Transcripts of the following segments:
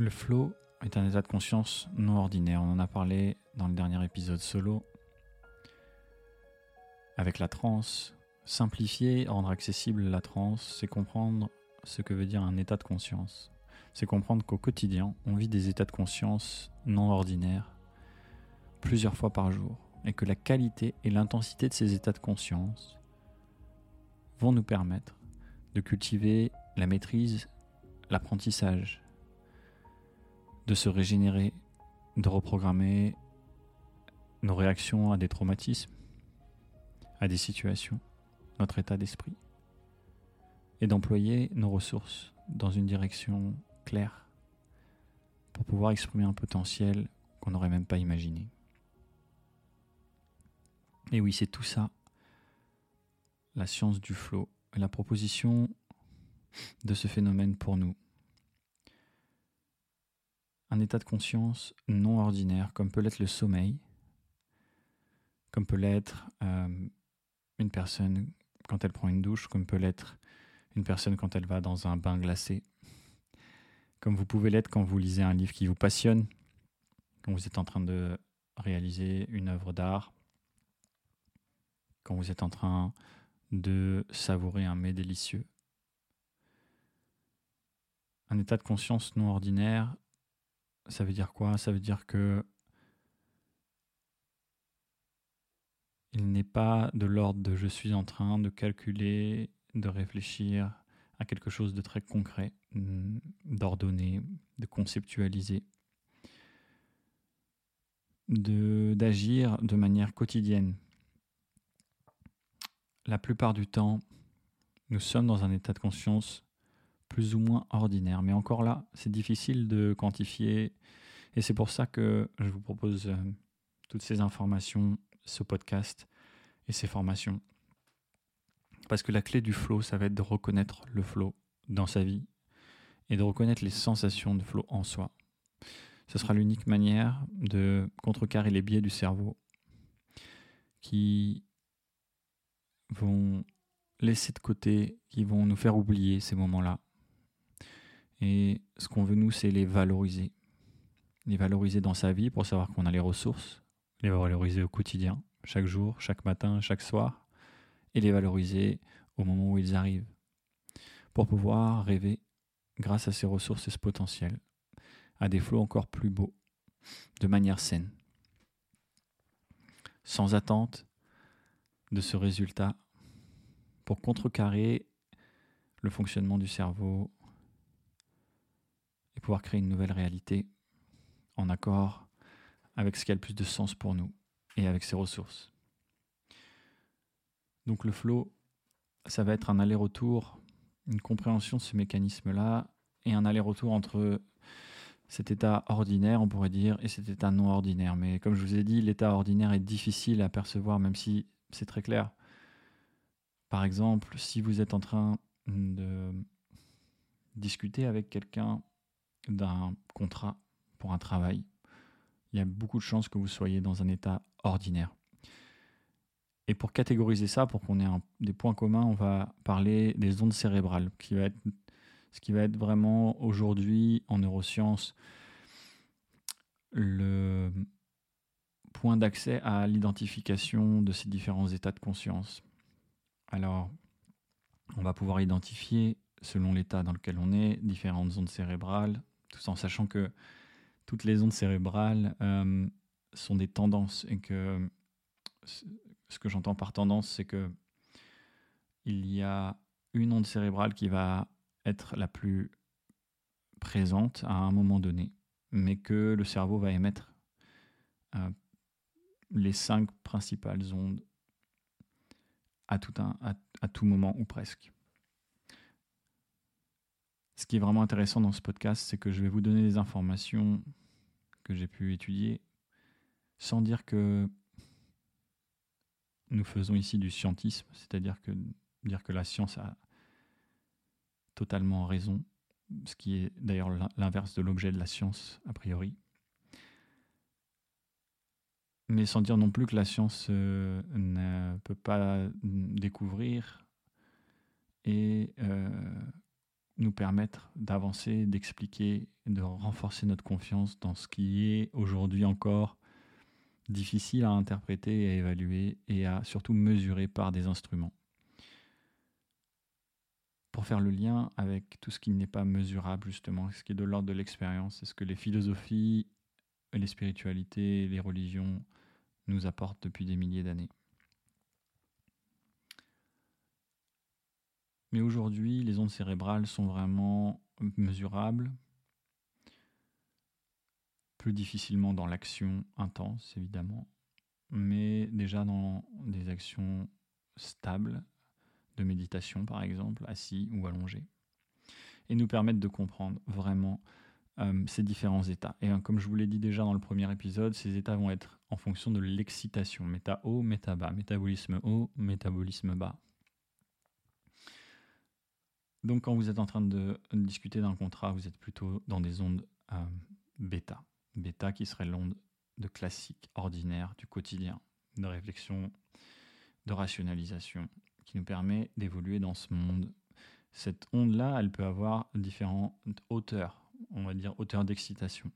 Le flow est un état de conscience non ordinaire. On en a parlé dans le dernier épisode solo. Avec la transe, simplifier, rendre accessible la transe, c'est comprendre ce que veut dire un état de conscience. C'est comprendre qu'au quotidien, on vit des états de conscience non ordinaires plusieurs fois par jour et que la qualité et l'intensité de ces états de conscience vont nous permettre de cultiver la maîtrise, l'apprentissage, de se régénérer, de reprogrammer nos réactions à des traumatismes, à des situations, notre état d'esprit, et d'employer nos ressources dans une direction claire pour pouvoir exprimer un potentiel qu'on n'aurait même pas imaginé. Et oui, c'est tout ça, la science du flow, la proposition de ce phénomène pour nous. Un état de conscience non ordinaire, comme peut l'être le sommeil, comme peut l'être euh, une personne quand elle prend une douche, comme peut l'être une personne quand elle va dans un bain glacé, comme vous pouvez l'être quand vous lisez un livre qui vous passionne, quand vous êtes en train de réaliser une œuvre d'art, quand vous êtes en train de savourer un mets délicieux. Un état de conscience non ordinaire, ça veut dire quoi? Ça veut dire que il n'est pas de l'ordre de je suis en train de calculer, de réfléchir à quelque chose de très concret, d'ordonné, de conceptualiser, d'agir de manière quotidienne. La plupart du temps, nous sommes dans un état de conscience plus ou moins ordinaire. Mais encore là, c'est difficile de quantifier. Et c'est pour ça que je vous propose euh, toutes ces informations, ce podcast et ces formations. Parce que la clé du flow, ça va être de reconnaître le flow dans sa vie et de reconnaître les sensations de flow en soi. Ce sera l'unique manière de contrecarrer les biais du cerveau qui vont laisser de côté, qui vont nous faire oublier ces moments-là. Et ce qu'on veut, nous, c'est les valoriser. Les valoriser dans sa vie pour savoir qu'on a les ressources, les valoriser au quotidien, chaque jour, chaque matin, chaque soir, et les valoriser au moment où ils arrivent, pour pouvoir rêver, grâce à ces ressources et ce potentiel, à des flots encore plus beaux, de manière saine, sans attente, de ce résultat pour contrecarrer le fonctionnement du cerveau pouvoir créer une nouvelle réalité en accord avec ce qui a le plus de sens pour nous et avec ses ressources. Donc le flow, ça va être un aller-retour, une compréhension de ce mécanisme-là et un aller-retour entre cet état ordinaire, on pourrait dire, et cet état non ordinaire. Mais comme je vous ai dit, l'état ordinaire est difficile à percevoir, même si c'est très clair. Par exemple, si vous êtes en train de discuter avec quelqu'un d'un contrat pour un travail, il y a beaucoup de chances que vous soyez dans un état ordinaire. Et pour catégoriser ça, pour qu'on ait des points communs, on va parler des ondes cérébrales, ce qui va être vraiment aujourd'hui en neurosciences le, point d'accès à l'identification de ces différents états de conscience. Alors, on va pouvoir identifier, selon l'état dans lequel on est, différentes ondes cérébrales, tout en sachant que toutes les ondes cérébrales euh, sont des tendances et que ce que j'entends par tendance, c'est que il y a une onde cérébrale qui va être la plus présente à un moment donné, mais que le cerveau va émettre euh, les cinq principales ondes à, tout moment ou presque. Ce qui est vraiment intéressant dans ce podcast, c'est que je vais vous donner des informations que j'ai pu étudier sans dire que nous faisons ici du scientisme, c'est-à-dire que dire que la science a totalement raison, ce qui est d'ailleurs l'inverse de l'objet de la science a priori. Mais sans dire non plus que la science euh, ne peut pas découvrir et euh, nous permettre d'avancer, d'expliquer, de renforcer notre confiance dans ce qui est aujourd'hui encore difficile à interpréter à évaluer et à surtout mesurer par des instruments. Pour faire le lien avec tout ce qui n'est pas mesurable justement, ce qui est de l'ordre de l'expérience, c'est ce que les philosophies, les spiritualités, les religions nous apportent depuis des milliers d'années. Mais aujourd'hui, les ondes cérébrales sont vraiment mesurables, plus difficilement dans l'action intense, évidemment, mais déjà dans des actions stables, de méditation par exemple, assis ou allongé, et nous permettent de comprendre vraiment euh, ces différents états. Et hein, comme je vous l'ai dit déjà dans le premier épisode, ces états vont être en fonction de l'excitation, méta haut, méta bas, métabolisme haut, métabolisme bas. Donc quand vous êtes en train de discuter d'un contrat, vous êtes plutôt dans des ondes euh, bêta. Bêta qui serait l'onde de classique, ordinaire, du quotidien, de réflexion, de rationalisation, qui nous permet d'évoluer dans ce monde. Cette onde-là, elle peut avoir différentes hauteurs, on va dire hauteur d'excitation.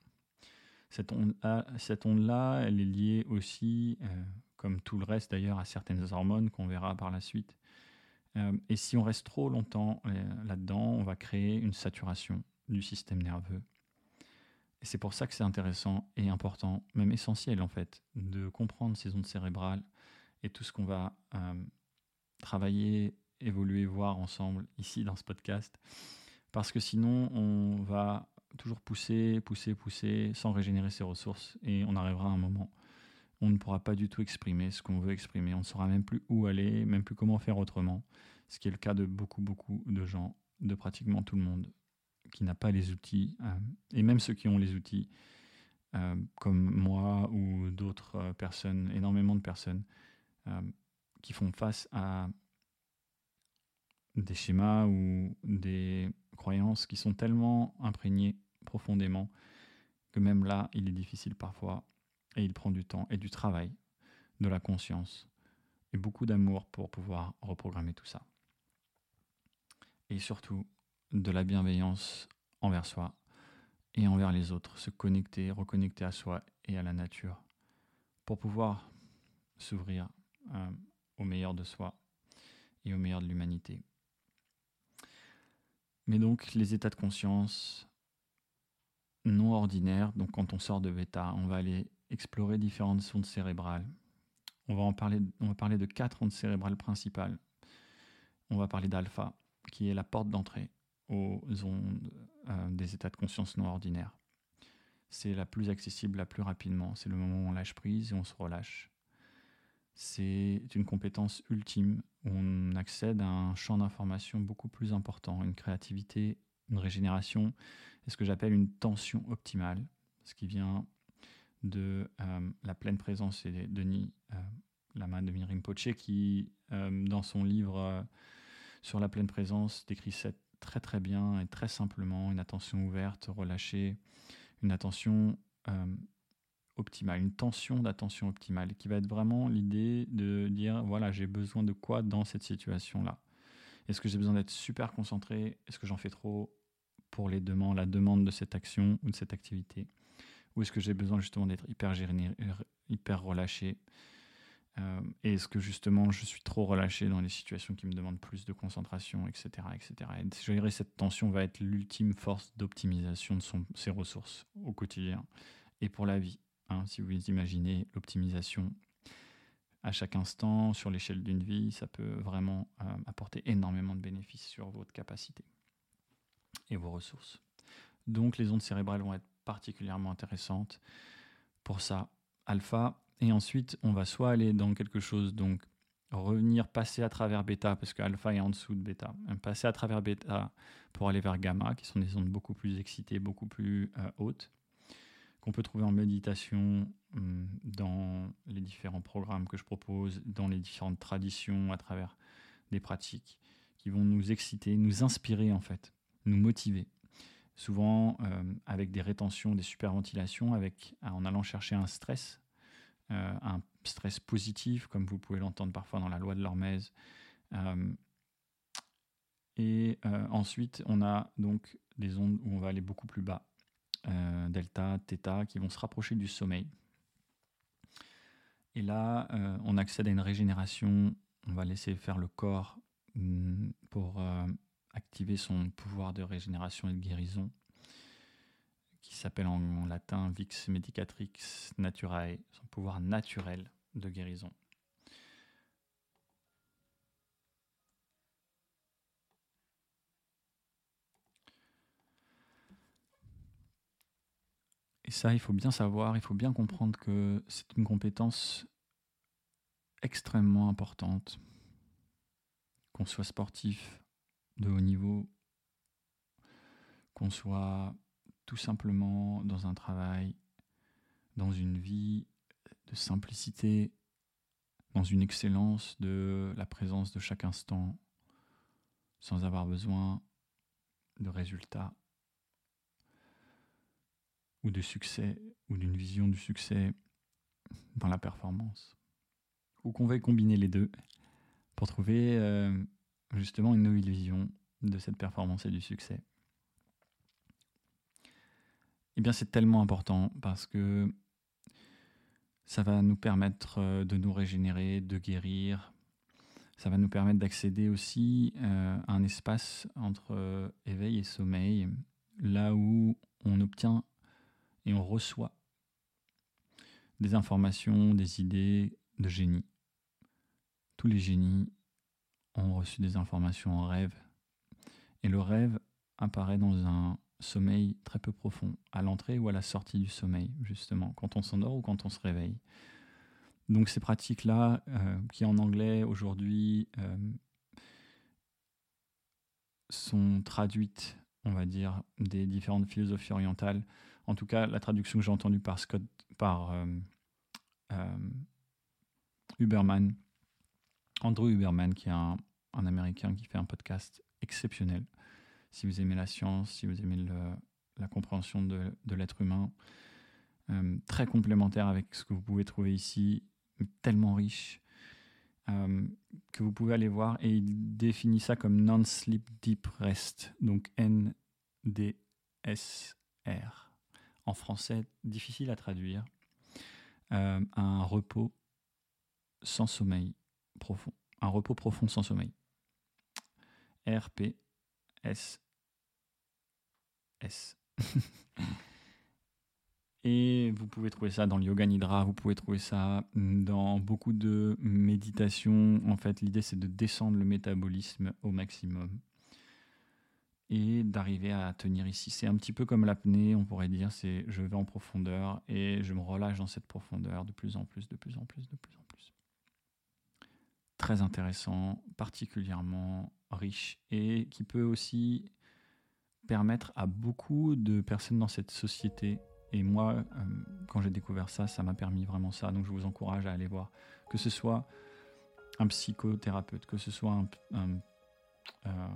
Cette onde-là, elle est liée aussi, euh, comme tout le reste d'ailleurs, à certaines hormones qu'on verra par la suite. Euh, et si on reste trop longtemps euh, là-dedans, on va créer une saturation du système nerveux. Et c'est pour ça que c'est intéressant et important, même essentiel en fait, de comprendre ces ondes cérébrales et tout ce qu'on va travailler, évoluer, voir ensemble ici dans ce podcast. Parce que sinon, on va toujours pousser, pousser, pousser, sans régénérer ses ressources. Et on arrivera à un moment on ne pourra pas du tout exprimer ce qu'on veut exprimer. On ne saura même plus où aller, même plus comment faire autrement. Ce qui est le cas de beaucoup, beaucoup de gens, de pratiquement tout le monde, qui n'a pas les outils. Euh, et même ceux qui ont les outils, euh, comme moi ou d'autres euh, personnes, énormément de personnes, qui font face à des schémas ou des croyances qui sont tellement imprégnées profondément que même là, il est difficile parfois et il prend du temps et du travail, de la conscience et beaucoup d'amour pour pouvoir reprogrammer tout ça. Et surtout, de la bienveillance envers soi et envers les autres, se connecter, reconnecter à soi et à la nature pour pouvoir s'ouvrir euh, au meilleur de soi et au meilleur de l'humanité. Mais donc les états de conscience non ordinaires, donc quand on sort de bêta, on va aller explorer différentes ondes cérébrales. On va, parler de quatre ondes cérébrales principales. On va parler d'alpha, qui est la porte d'entrée aux ondes euh, des états de conscience non ordinaires. C'est la plus accessible, la plus rapidement. C'est le moment où on lâche prise et on se relâche. C'est une compétence ultime où on accède à un champ d'information beaucoup plus important, une créativité, une régénération, et ce que j'appelle une tension optimale, ce qui vient de euh, la pleine présence et Denis euh, la main de Mirim Poche qui, euh, dans son livre sur la pleine présence, décrit très très bien et très simplement, une attention ouverte, relâchée, une attention optimale, une tension d'attention optimale, qui va être vraiment l'idée de dire, voilà, j'ai besoin de quoi dans cette situation-là? Est-ce que j'ai besoin d'être super concentré? Est-ce que j'en fais trop pour la demande de cette action ou de cette activité? Ou est-ce que j'ai besoin justement d'être hyper, hyper relâché euh, Et est-ce que justement je suis trop relâché dans les situations qui me demandent plus de concentration, etc. etc. Et gérer cette tension va être l'ultime force d'optimisation de son, ses ressources au quotidien et pour la vie. Hein, si vous imaginez l'optimisation à chaque instant sur l'échelle d'une vie, ça peut vraiment euh, apporter énormément de bénéfices sur votre capacité et vos ressources. Donc les ondes cérébrales vont être particulièrement intéressantes pour ça. Alpha, et ensuite on va soit aller dans quelque chose, donc revenir passer à travers bêta, parce que alpha est en dessous de bêta, passer à travers bêta pour aller vers gamma, qui sont des ondes beaucoup plus excitées, beaucoup plus euh, hautes qu'on peut trouver en méditation hum, dans les différents programmes que je propose, dans les différentes traditions, à travers des pratiques qui vont nous exciter, nous inspirer en fait, nous motiver. Souvent euh, avec des rétentions, des superventilations, avec, en allant chercher un stress, euh, un stress positif, comme vous pouvez l'entendre parfois dans la loi de l'hormèse, euh, Et ensuite, on a donc des ondes où on va aller beaucoup plus bas, delta, theta, qui vont se rapprocher du sommeil. Et là, on accède à une régénération. On va laisser faire le corps mm, pour activer son pouvoir de régénération et de guérison, qui s'appelle en latin Vix Medicatrix Naturae, son pouvoir naturel de guérison. Et ça, il faut bien savoir, il faut bien comprendre que c'est une compétence extrêmement importante. Qu'on soit sportif de haut niveau, qu'on soit tout simplement dans un travail, dans une vie de simplicité, dans une excellence de la présence de chaque instant, sans avoir besoin de résultats ou de succès ou d'une vision du succès dans la performance. Ou qu'on veuille combiner les deux pour trouver euh, justement une nouvelle vision de cette performance et du succès. Eh bien, c'est tellement important parce que ça va nous permettre euh, de nous régénérer, de guérir. Ça va nous permettre d'accéder aussi euh, à un espace entre éveil et sommeil, là où on obtient et on reçoit des informations, des idées de génie. Tous les génies ont reçu des informations en rêve. Et le rêve apparaît dans un sommeil très peu profond, à l'entrée ou à la sortie du sommeil, justement, quand on s'endort ou quand on se réveille. Donc ces pratiques-là, euh, qui en anglais aujourd'hui euh, sont traduites, on va dire, des différentes philosophies orientales, en tout cas, la traduction que j'ai entendue par Scott, par euh, Huberman, Andrew Huberman, qui est un, Américain qui fait un podcast exceptionnel. Si vous aimez la science, si vous aimez la compréhension de, l'être humain, euh, très complémentaire avec ce que vous pouvez trouver ici, tellement riche, que vous pouvez aller voir. Et il définit ça comme non-sleep deep rest, donc N-D-S-R en français difficile à traduire, euh, un repos sans sommeil profond. Un repos profond sans sommeil. R-P-S-S. Et vous pouvez trouver ça dans le yoga nidra, vous pouvez trouver ça dans beaucoup de méditations. En fait, l'idée c'est de descendre le métabolisme au maximum et d'arriver à tenir ici. C'est un petit peu comme l'apnée, on pourrait dire, c'est je vais en profondeur et je me relâche dans cette profondeur de plus en plus, de plus en plus, de plus en plus. Très intéressant, particulièrement riche et qui peut aussi permettre à beaucoup de personnes dans cette société. Et moi, euh, quand j'ai découvert ça, ça m'a permis vraiment ça. Donc je vous encourage à aller voir. Que ce soit un psychothérapeute, que ce soit un, euh,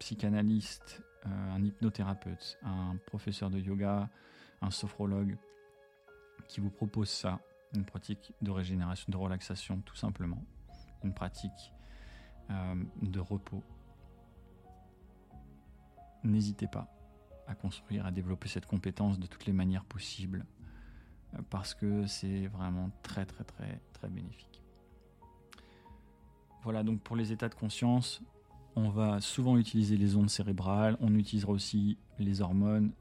psychanalyste, euh, un hypnothérapeute, un professeur de yoga, un sophrologue qui vous propose ça, une pratique de régénération, de relaxation tout simplement, une pratique euh, de repos. N'hésitez pas à construire, à développer cette compétence de toutes les manières possibles euh, parce que c'est vraiment très très très très bénéfique. Voilà donc pour les états de conscience, on va souvent utiliser les ondes cérébrales, on utilisera aussi les hormones.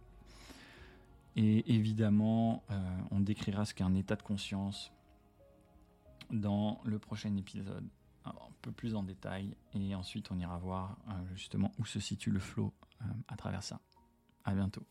Et évidemment, euh, on décrira ce qu'est un état de conscience dans le prochain épisode, un peu plus en détail. Et ensuite, on ira voir euh, justement où se situe le flow euh, à travers ça. À bientôt.